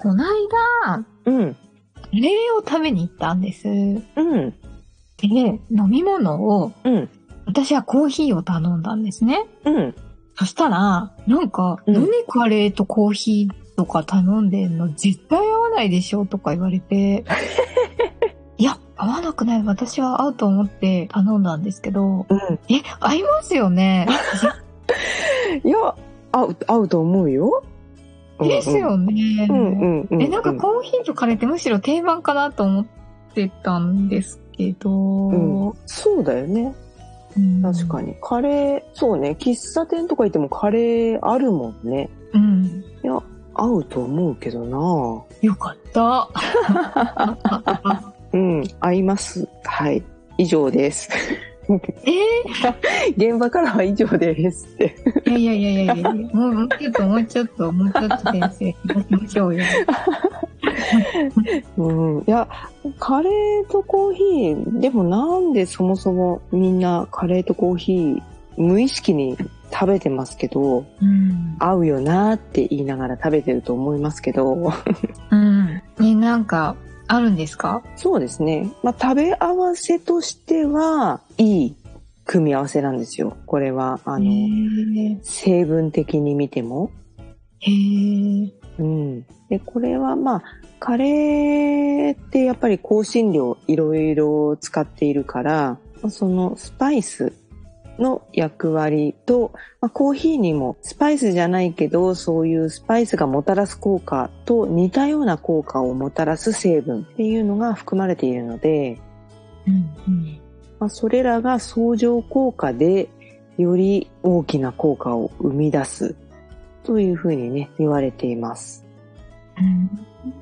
こないだうん、カレーを食べに行ったんですうん、で飲み物をうん、私はコーヒーを頼んだんですねうん。そしたら、なんか、うん何カレーとコーヒーとか頼んでんの絶対合わないでしょとか言われて。いや、合わなくない。私は合うと思って頼んだんですけど、うん。え、合いますよね。いや、合う、合うと思うよ。ですよね。え、なんかコーヒーとカレーってむしろ定番かなと思ってたんですけど、うんそうだよね。うん確かに。カレー、そうね。喫茶店とか行ってもカレーあるもんね。うん。いや、合うと思うけどなよかった。うん、合います。はい。以上です。え 現場からは以上ですって。ー、いやいやいやいやいやもうもうちょっともうちょっともうちょっと先生行きましょうよ。うん。いや、カレーとコーヒー、でもなんでそもそもみんなカレーとコーヒー無意識に食べてますけど、うん。合うよなって言いながら食べてると思いますけど、うん。ね、なんか、あるんですか？そうですね。まあ食べ合わせとしては、いい組み合わせなんですよ。これは、ああの、へ成分的に見ても。え。へえ。うん。で、これはまあ、カレーってやっぱり香辛料いろいろ使っているから、そのスパイスの役割と、まあ、コーヒーにもスパイスじゃないけど、そういうスパイスがもたらす効果と似たような効果をもたらす成分っていうのが含まれているので、うんうん。まあ、それらが相乗効果でより大きな効果を生み出すというふうにね、言われています。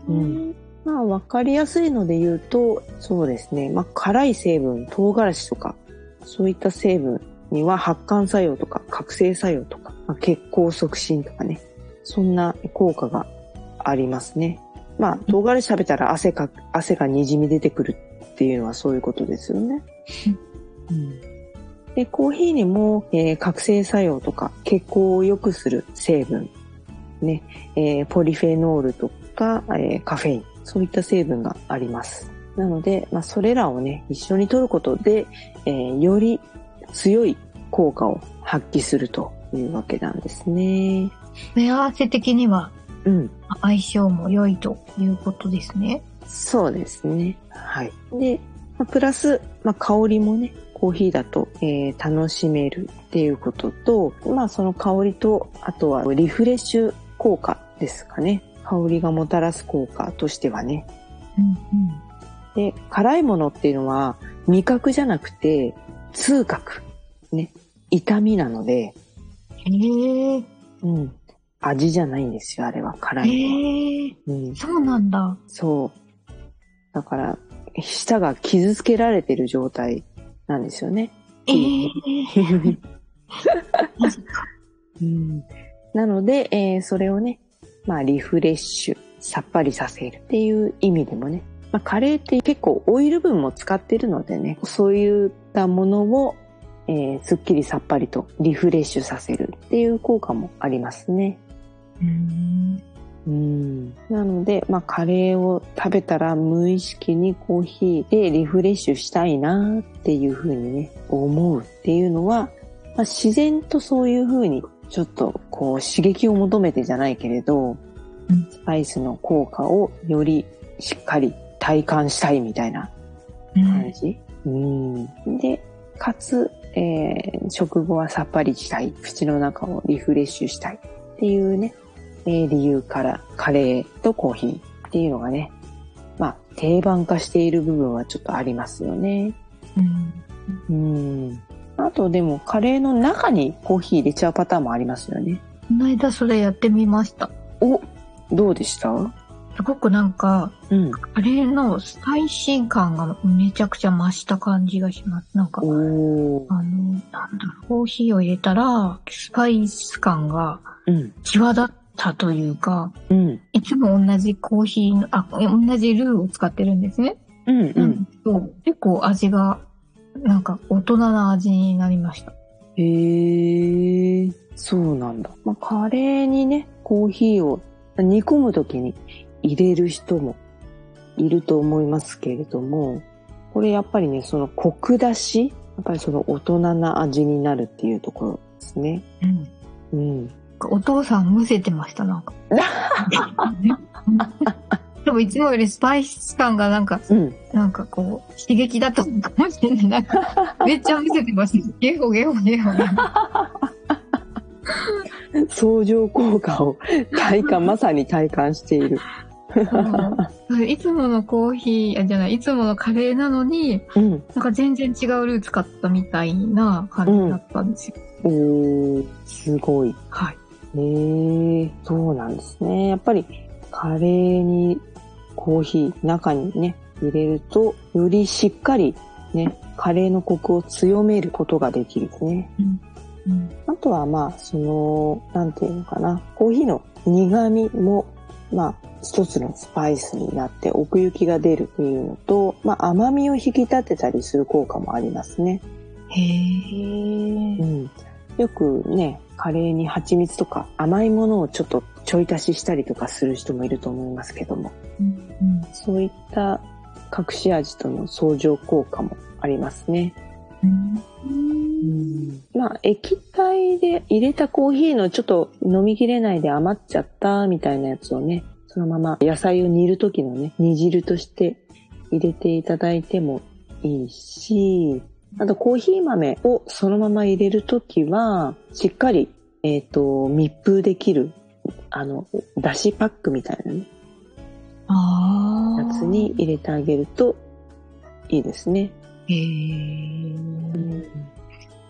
ううんん。まあ、わかりやすいので言うと、そうですね。まあ、辛い成分、唐辛子とか、そういった成分には発汗作用とか、覚醒作用とか、まあ、血行促進とかね。そんな効果がありますね。まあ、唐辛子食べたら汗か、汗が滲み出てくるっていうのはそういうことですよね。うんで、コーヒーにも、えー覚醒作用とか血行を良くする成分、ね、えーポリフェノールとか、えーカフェイン、そういった成分があります。なので、まあ、それらをね、一緒に摂ることで、えーより強い効果を発揮するというわけなんですね。組み合わせ的にはうん。相性も良いということですね。そうですね。はい。で、まあプラス、まあ、香りもね、コーヒーだと、えー楽しめるっていうことと、まあその香りと、あとはリフレッシュ効果ですかね。香りがもたらす効果としてはね。うんで、辛いものっていうのは味覚じゃなくて痛覚。ね。痛みなので、うん。へえ。うん。味じゃないんですよ、あれは辛いのは。うん。そうなんだ。そう。だから、舌が傷つけられてる状態なんですよね。ええ。うんなので、えーそれをね、まあ、リフレッシュ、さっぱりさせるっていう意味でもね、まあ、カレーって結構オイル分も使ってるのでね、そういったものを、えーすっきりさっぱりとリフレッシュさせるっていう効果もありますね。うん。うんなので、まあ、カレーを食べたら無意識にコーヒーでリフレッシュしたいなっていうふうにね、思うっていうのは、まあ、自然とそういうふうにちょっとこう刺激を求めてじゃないけれど、うんスパイスの効果をよりしっかり体感したいみたいなうん感じ、うん。で、かつ、えー食後はさっぱりしたい。口の中をリフレッシュしたい。っていうね、えー理由からカレーとコーヒーっていうのがね、まあ定番化している部分はちょっとありますよね。うん。うん。あとでもカレーの中にコーヒー入れちゃうパターンもありますよね。この間それやってみました。お、どうでした？すごくなんか、うん。カレーのスパイシー感がめちゃくちゃ増した感じがします。なんか。あの、なんだろう、コーヒーを入れたら、スパイス感がうん。際立ったというか、うん。いつも同じコーヒーの、あ、同じルーを使ってるんですね。うん。うなんん。そう結構味が、なんか大人な味になりました。へえ、そうなんだ。まあ、カレーにね、コーヒーを煮込むときに入れる人もいると思いますけれども、これやっぱりね、そのコク出し、やっぱりその大人な味になるっていうところですね。うん。うん。お父さんむせてました、なんか。でもいつもよりスパイス感がなんか、うん。なんかこう、刺激だったのかもしれない。なんか、めっちゃむせてました。ゲホゲホゲホ。相乗効果を体感、まさに体感している。いつものコーヒー、あじゃない、いつものカレーなのに、うん。なんか全然違うルー使ったみたいな感じだったんですよ。おー、すごい。はい。へえ、そうなんですね。やっぱりカレーにコーヒー中にね、入れると、よりしっかりね、カレーのコクを強めることができるね。うん。あとはまあ、その、なんていうのかな、コーヒーの苦味も、まあ、一つのスパイスになって奥行きが出るっていうのと、まあ甘みを引き立てたりする効果もありますね。へえ。うん、よくね、カレーに蜂蜜とか甘いものをちょっとちょい足ししたりとかする人もいると思いますけども、うんそういった隠し味との相乗効果もありますね。うんまあ、液体で入れたコーヒーのちょっと飲みきれないで余っちゃったみたいなやつをね、そのまま野菜を煮る時のね、煮汁として入れていただいてもいいし、あとコーヒー豆をそのまま入れるときは、しっかり、えっ、と、密封できる、あの、だしパックみたいなね。やつに入れてあげるといいですね。へえ。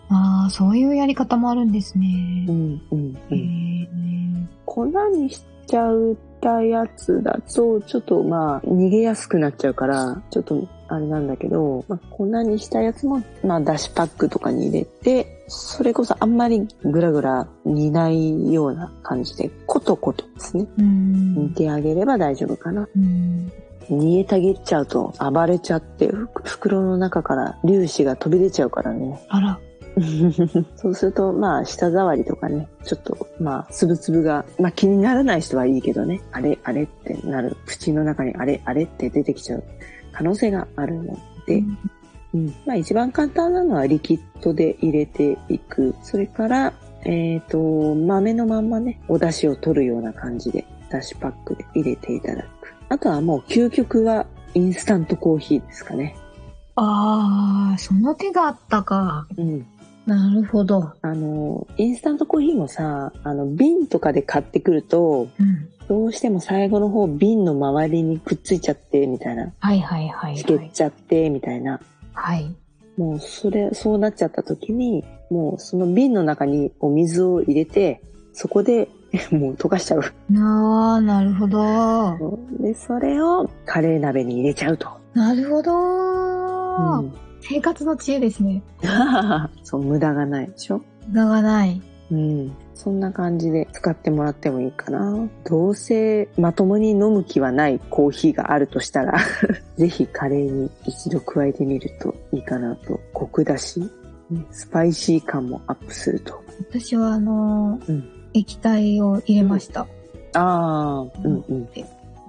ああ、そういうやり方もあるんですねう。ん、うん、うへん。え。粉にしちゃったやつだと、ちょっとまあ、逃げやすくなっちゃうから、ちょっとあれなんだけど、まあ、粉にしたやつも、まあ、だしパックとかに入れて、それこそあんまりぐらぐら煮ないような感じで、コトコトですね。うん。煮てあげれば大丈夫かな。うん。煮えたぎっちゃうと暴れちゃって、ふ袋の中から粒子が飛び出ちゃうからね。あら。そうすると、まあ、舌触りとかね、ちょっと、まあ、つぶつぶが、まあ気にならない人はいいけどね、あれ、あれってなる。口の中にあれ、あれって出てきちゃう可能性があるので、うん。まあ一番簡単なのはリキッドで入れていく。それから、えっ、と、豆のまんまね、お出汁を取るような感じで、出汁パックで入れていただく。あとはもう究極はインスタントコーヒーですかね。ああ、その手があったか。うん。なるほど。あの、インスタントコーヒーもさ、あの、瓶とかで買ってくると、うん。どうしても最後の方瓶の周りにくっついちゃって、みたいな。はいはいはいはい。ちゃって、みたいな。はい。もうそれ、そうなっちゃった時に、もうその瓶の中にお水を入れて、そこで もう溶かしちゃう。なあ、なるほど。で、それをカレー鍋に入れちゃうと。なるほど、うん、生活の知恵ですね。そう、無駄がないでしょ？無駄がない。うん。そんな感じで使ってもらってもいいかな。どうせまともに飲む気はないコーヒーがあるとしたら、ぜひカレーに一度加えてみるといいかなと。コクだし、ねスパイシー感もアップすると。私はあのーうん液体を入れました。ああ、うんうん。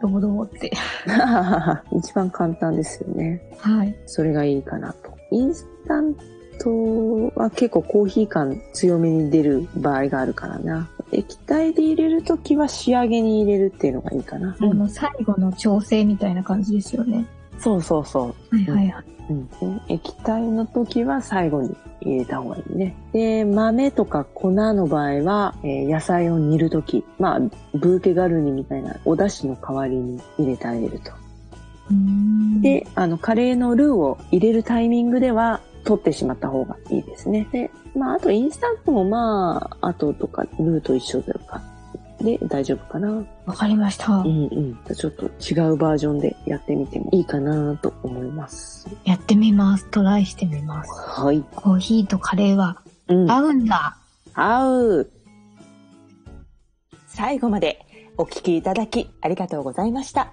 ドボドボって。一番簡単ですよね。はい。それがいいかなと。インスタントは結構コーヒー感強めに出る場合があるからな。液体で入れるときは仕上げに入れるっていうのがいいかな。あの、最後の調整みたいな感じですよね。そうそうそう。はいはいはい。うん、で液体の時は最後に入れた方がいいね。で、豆とか粉の場合は、えー野菜を煮る時、まあ、ブーケガルニみたいなお出汁の代わりに入れてあげると。うんで、あの、カレーのルーを入れるタイミングでは、取ってしまった方がいいですね。で、まあ、あとインスタントもまあ、後とかルーと一緒だか。で、大丈夫かな？わかりましたう。んうん。ちょっと違うバージョンでやってみてもいいかなと思います。やってみます。トライしてみます。はい。コーヒーとカレーはうん。合うんだ。合う。最後までお聞きいただきありがとうございました。